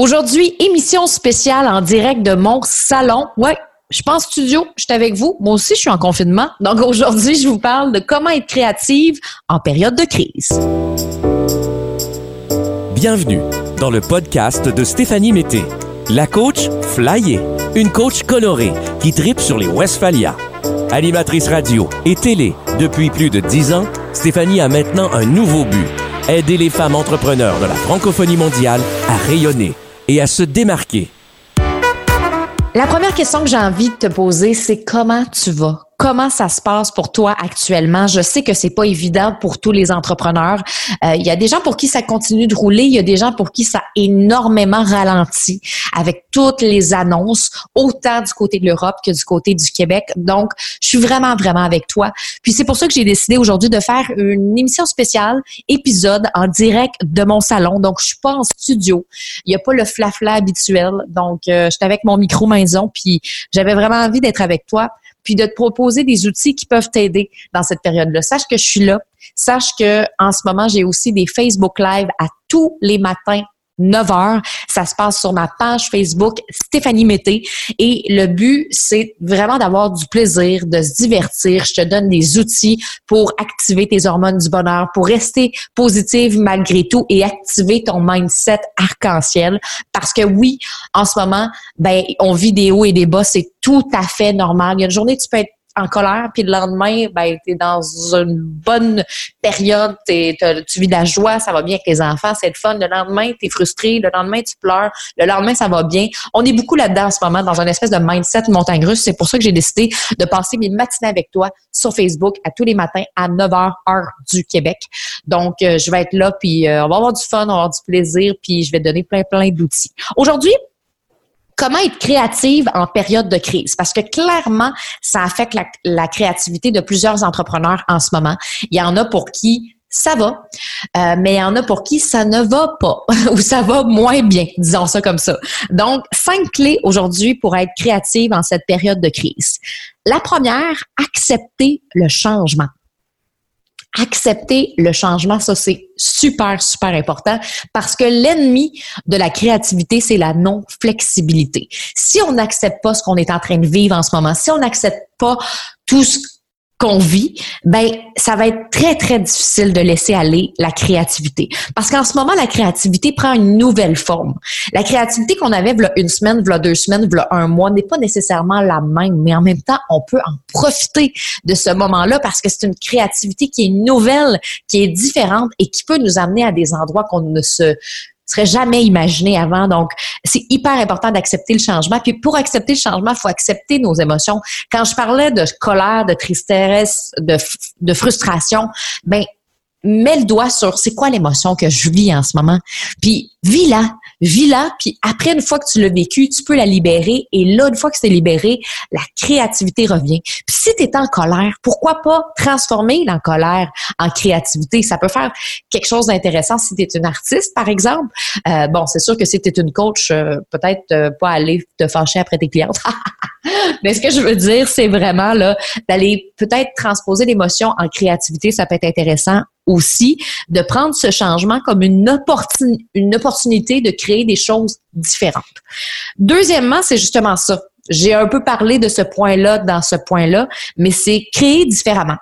Aujourd'hui, émission spéciale en direct de mon salon. Ouais, je en studio, je suis avec vous. Moi aussi, je suis en confinement. Donc aujourd'hui, je vous parle de comment être créative en période de crise. Bienvenue dans le podcast de Stéphanie Mété, la coach flyée, une coach colorée qui tripe sur les Westphalia. Animatrice radio et télé depuis plus de dix ans, Stéphanie a maintenant un nouveau but aider les femmes entrepreneurs de la francophonie mondiale à rayonner et à se démarquer. La première question que j'ai envie de te poser, c'est comment tu vas? Comment ça se passe pour toi actuellement? Je sais que c'est pas évident pour tous les entrepreneurs. Euh, il y a des gens pour qui ça continue de rouler. Il y a des gens pour qui ça a énormément ralenti avec toutes les annonces, autant du côté de l'Europe que du côté du Québec. Donc, je suis vraiment, vraiment avec toi. Puis c'est pour ça que j'ai décidé aujourd'hui de faire une émission spéciale, épisode en direct de mon salon. Donc, je suis pas en studio. Il y a pas le flafla habituel. Donc, euh, j'étais avec mon micro maison, puis j'avais vraiment envie d'être avec toi puis de te proposer des outils qui peuvent t'aider dans cette période-là. Sache que je suis là. Sache que en ce moment, j'ai aussi des Facebook Live à tous les matins 9 heures. Ça se passe sur ma page Facebook Stéphanie Mété. Et le but, c'est vraiment d'avoir du plaisir, de se divertir. Je te donne des outils pour activer tes hormones du bonheur, pour rester positive malgré tout et activer ton mindset arc-en-ciel. Parce que oui, en ce moment, ben, on vit des hauts et des bas. C'est tout à fait normal. Il y a une journée, tu peux être en colère, puis le lendemain, ben, tu es dans une bonne période, tu vis de la joie, ça va bien avec les enfants, c'est le fun. Le lendemain, tu frustré, le lendemain, tu pleures, le lendemain, ça va bien. On est beaucoup là-dedans en ce moment, dans un espèce de mindset montagne russe. C'est pour ça que j'ai décidé de passer mes matinées avec toi sur Facebook à tous les matins à 9h, heure du Québec. Donc, euh, je vais être là, puis euh, on va avoir du fun, on va avoir du plaisir, puis je vais te donner plein, plein d'outils. Aujourd'hui, comment être créative en période de crise? Parce que clairement, ça affecte la, créativité de plusieurs entrepreneurs en ce moment. Il y en a pour qui ça va, euh, mais il y en a pour qui ça ne va pas ou ça va moins bien, disons ça comme ça. Donc, cinq clés aujourd'hui pour être créative en cette période de crise. La première, accepter le changement accepter le changement, ça c'est super, super important parce que l'ennemi de la créativité, c'est la non-flexibilité. Si on n'accepte pas ce qu'on est en train de vivre en ce moment, si on n'accepte pas tout ce qu'on vit, ben ça va être très très difficile de laisser aller la créativité parce qu'en ce moment la créativité prend une nouvelle forme. La créativité qu'on avait v'là une semaine, v'là deux semaines, v'là un mois n'est pas nécessairement la même, mais en même temps on peut en profiter de ce moment-là parce que c'est une créativité qui est nouvelle, qui est différente et qui peut nous amener à des endroits qu'on ne se serait jamais imaginé avant. Donc, c'est hyper important d'accepter le changement. Puis pour accepter le changement, faut accepter nos émotions. Quand je parlais de colère, de tristesse, de, de frustration, ben mets le doigt sur c'est quoi l'émotion que je vis en ce moment. Puis vis-la, vis-la, puis après, une fois que tu l'as vécu, tu peux la libérer. Et là, une fois que c'est libéré, la créativité revient. Puis si tu es en colère, pourquoi pas transformer la colère en créativité? Ça peut faire quelque chose d'intéressant si tu es une artiste, par exemple. Euh, bon, c'est sûr que si tu es une coach, euh, peut-être euh, pas aller te fâcher après tes clientes. Mais ce que je veux dire, c'est vraiment là d'aller peut-être transposer l'émotion en créativité. Ça peut être intéressant aussi de prendre ce changement comme une, une opportunité de créer des choses différentes. Deuxièmement, c'est justement ça. J'ai un peu parlé de ce point-là dans ce point-là, mais c'est créer différemment.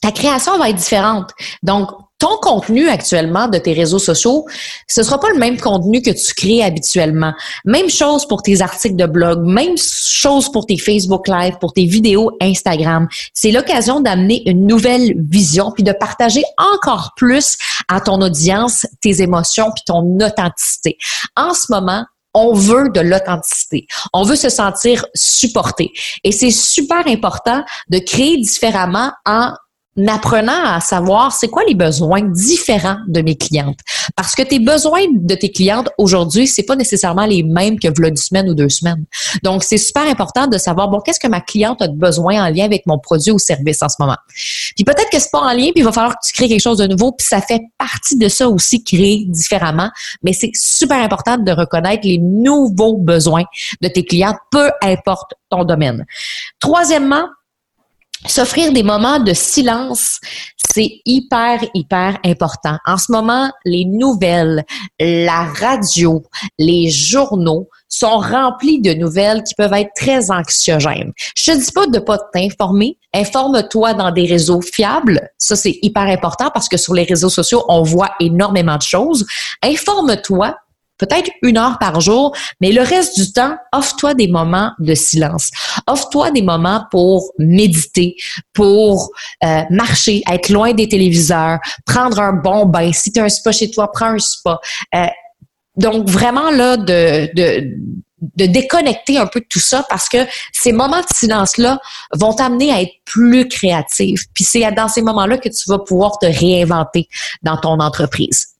Ta création va être différente. Donc, ton contenu actuellement de tes réseaux sociaux, ce sera pas le même contenu que tu crées habituellement. Même chose pour tes articles de blog, même chose pour tes Facebook Live, pour tes vidéos Instagram. C'est l'occasion d'amener une nouvelle vision puis de partager encore plus à ton audience tes émotions puis ton authenticité. En ce moment, on veut de l'authenticité. On veut se sentir supporté. Et c'est super important de créer différemment en apprenant à savoir c'est quoi les besoins différents de mes clientes. Parce que tes besoins de tes clientes aujourd'hui, c'est pas nécessairement les mêmes que v'là une semaine ou deux semaines. Donc, c'est super important de savoir, bon, qu'est-ce que ma cliente a de besoin en lien avec mon produit ou service en ce moment? Puis peut-être que c'est pas en lien, puis il va falloir que tu crées quelque chose de nouveau, puis ça fait partie de ça aussi, créer différemment. Mais c'est super important de reconnaître les nouveaux besoins de tes clients, peu importe ton domaine. Troisièmement, s'offrir des moments de silence, c'est hyper, hyper important. En ce moment, les nouvelles, la radio, les journaux sont remplis de nouvelles qui peuvent être très anxiogènes. Je te dis pas de pas t'informer. Informe-toi dans des réseaux fiables. Ça, c'est hyper important parce que sur les réseaux sociaux, on voit énormément de choses. Informe-toi peut-être une heure par jour, mais le reste du temps, offre-toi des moments de silence. Offre-toi des moments pour méditer, pour euh, marcher, être loin des téléviseurs, prendre un bon bain. Si tu as un spa chez toi, prends un spa. Euh, donc, vraiment, là, de, de, de déconnecter un peu de tout ça parce que ces moments de silence-là vont t'amener à être plus créatif. Puis c'est dans ces moments-là que tu vas pouvoir te réinventer dans ton entreprise.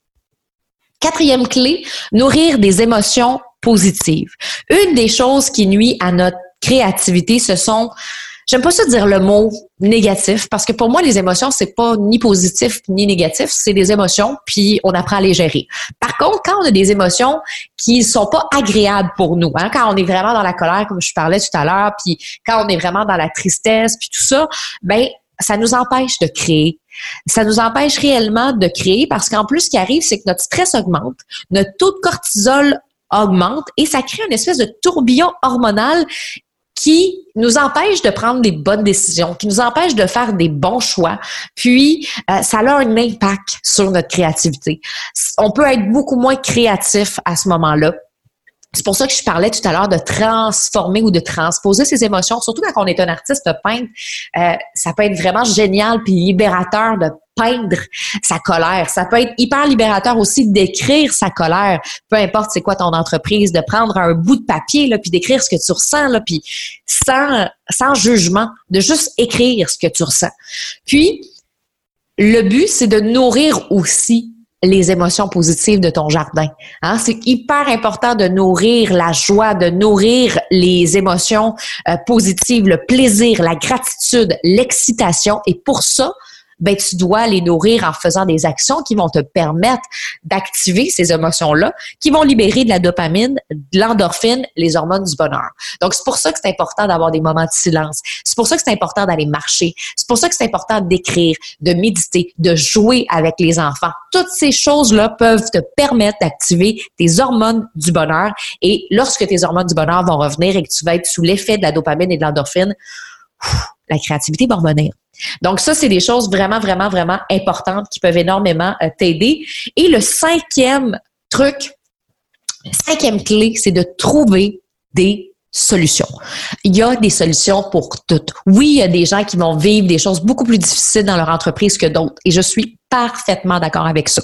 Quatrième clé, nourrir des émotions positives. Une des choses qui nuit à notre créativité, ce sont J'aime pas ça dire le mot négatif parce que pour moi les émotions c'est pas ni positif ni négatif, c'est des émotions puis on apprend à les gérer. Par contre, quand on a des émotions qui sont pas agréables pour nous, hein, quand on est vraiment dans la colère comme je parlais tout à l'heure, puis quand on est vraiment dans la tristesse puis tout ça, ben ça nous empêche de créer. Ça nous empêche réellement de créer parce qu'en plus, ce qui arrive, c'est que notre stress augmente, notre taux de cortisol augmente et ça crée une espèce de tourbillon hormonal qui nous empêche de prendre des bonnes décisions, qui nous empêche de faire des bons choix, puis euh, ça a un impact sur notre créativité. On peut être beaucoup moins créatif à ce moment-là. C'est pour ça que je parlais tout à l'heure de transformer ou de transposer ses émotions, surtout quand on est un artiste peintre. Euh, ça peut être vraiment génial puis libérateur de peindre sa colère. Ça peut être hyper libérateur aussi d'écrire sa colère, peu importe c'est quoi ton entreprise, de prendre un bout de papier là, puis d'écrire ce que tu ressens là, puis sans sans jugement, de juste écrire ce que tu ressens. Puis le but c'est de nourrir aussi les émotions positives de ton jardin. Hein? C'est hyper important de nourrir la joie, de nourrir les émotions euh, positives, le plaisir, la gratitude, l'excitation. Et pour ça, ben tu dois les nourrir en faisant des actions qui vont te permettre d'activer ces émotions-là, qui vont libérer de la dopamine, de l'endorphine, les hormones du bonheur. Donc c'est pour ça que c'est important d'avoir des moments de silence. C'est pour ça que c'est important d'aller marcher. C'est pour ça que c'est important d'écrire, de méditer, de jouer avec les enfants. Toutes ces choses-là peuvent te permettre d'activer tes hormones du bonheur et lorsque tes hormones du bonheur vont revenir et que tu vas être sous l'effet de la dopamine et de l'endorphine, la créativité va revenir. Donc ça, c'est des choses vraiment, vraiment, vraiment importantes qui peuvent énormément euh, t'aider. Et le cinquième truc, cinquième clé, c'est de trouver des solutions. Il y a des solutions pour toutes. Oui, il y a des gens qui vont vivre des choses beaucoup plus difficiles dans leur entreprise que d'autres. Et je suis parfaitement d'accord avec ça.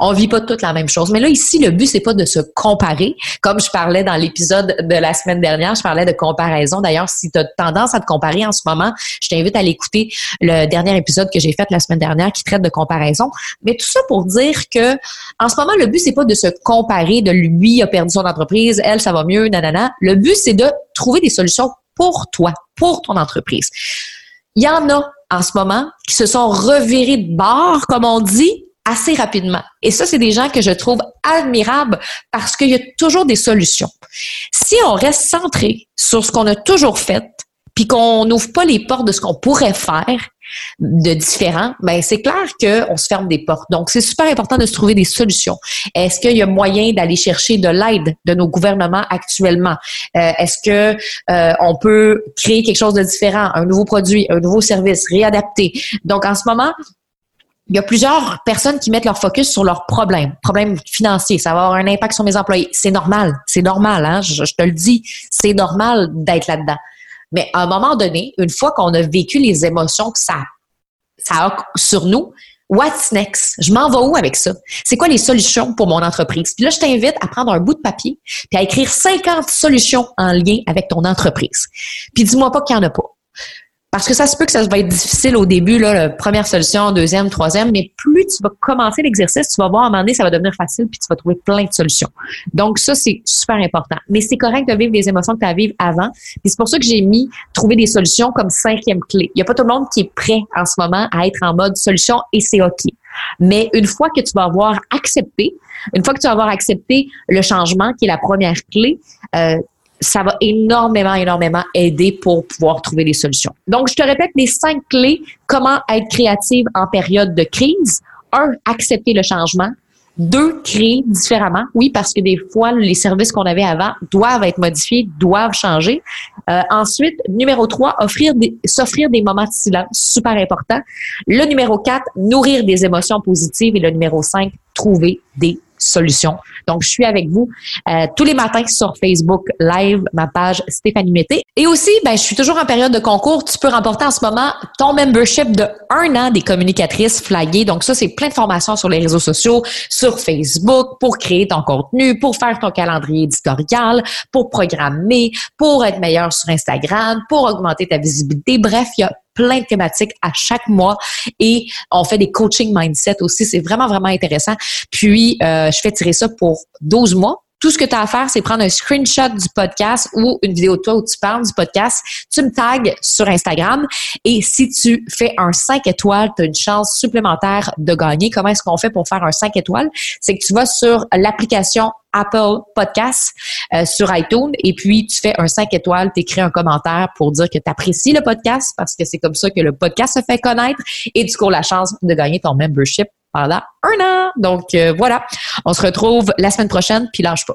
On vit pas toutes la même chose. Mais là, ici, le but, c'est pas de se comparer. Comme je parlais dans l'épisode de la semaine dernière, je parlais de comparaison. D'ailleurs, si tu as tendance à te comparer en ce moment, je t'invite à l'écouter le dernier épisode que j'ai fait la semaine dernière qui traite de comparaison. Mais tout ça pour dire que, en ce moment, le but, c'est pas de se comparer, de lui a perdu son entreprise, elle, ça va mieux, nanana. Le but, c'est de trouver des solutions pour toi, pour ton entreprise. Il y en a en ce moment qui se sont revirés de bord, comme on dit, assez rapidement. Et ça, c'est des gens que je trouve admirables parce qu'il y a toujours des solutions. Si on reste centré sur ce qu'on a toujours fait, puis qu'on n'ouvre pas les portes de ce qu'on pourrait faire de différent, ben c'est clair qu'on se ferme des portes. Donc, c'est super important de se trouver des solutions. Est-ce qu'il y a moyen d'aller chercher de l'aide de nos gouvernements actuellement? Euh, est-ce que euh, on peut créer quelque chose de différent, un nouveau produit, un nouveau service, réadapter? Donc, en ce moment, il y a plusieurs personnes qui mettent leur focus sur leurs problèmes, problèmes financiers. Ça va avoir un impact sur mes employés. C'est normal, c'est normal, hein? je te le dis, c'est normal d'être là-dedans. Mais à un moment donné, une fois qu'on a vécu les émotions que ça, ça a sur nous, what's next? Je m'en vais où avec ça? C'est quoi les solutions pour mon entreprise? Puis là, je t'invite à prendre un bout de papier puis à écrire 50 solutions en lien avec ton entreprise. Puis dis-moi pas qu'il n'y en a pas. Parce que ça se peut que ça va être difficile au début, là, la première solution, deuxième, troisième, mais plus tu vas commencer l'exercice, tu vas voir à un moment donné, ça va devenir facile, puis tu vas trouver plein de solutions. Donc, ça, c'est super important. Mais c'est correct de vivre les émotions que tu as à vivre avant. Puis c'est pour ça que j'ai mis trouver des solutions comme cinquième clé. Il n'y a pas tout le monde qui est prêt en ce moment à être en mode solution et c'est OK. Mais une fois que tu vas avoir accepté, une fois que tu vas avoir accepté le changement, qui est la première clé, euh, ça va énormément, énormément aider pour pouvoir trouver des solutions. Donc, je te répète les cinq clés, comment être créative en période de crise. Un, accepter le changement. Deux, créer différemment. Oui, parce que des fois, les services qu'on avait avant doivent être modifiés, doivent changer. Euh, ensuite, numéro trois, offrir s'offrir des moments de silence, super important. Le numéro quatre, nourrir des émotions positives. Et le numéro cinq, trouver des solutions. Donc, je suis avec vous euh, tous les matins sur Facebook Live, ma page Stéphanie Mété. Et aussi, ben, je suis toujours en période de concours. Tu peux remporter en ce moment ton membership de un an des communicatrices flaguées. Donc, ça, c'est plein de formations sur les réseaux sociaux, sur Facebook, pour créer ton contenu, pour faire ton calendrier éditorial, pour programmer, pour être meilleur sur Instagram, pour augmenter ta visibilité. Bref, il y a plein de thématiques à chaque mois et on fait des coaching mindset aussi. C'est vraiment, vraiment intéressant. Puis, euh, je fais tirer ça pour 12 mois. Tout ce que tu as à faire, c'est prendre un screenshot du podcast ou une vidéo de toi où tu parles du podcast. Tu me tags sur Instagram et si tu fais un 5 étoiles, tu as une chance supplémentaire de gagner. Comment est-ce qu'on fait pour faire un 5 étoiles? C'est que tu vas sur l'application Apple Podcast euh, sur iTunes et puis tu fais un 5 étoiles, tu écris un commentaire pour dire que tu apprécies le podcast parce que c'est comme ça que le podcast se fait connaître et tu cours la chance de gagner ton membership pendant un an. Donc euh, voilà, on se retrouve la semaine prochaine, puis lâche pas.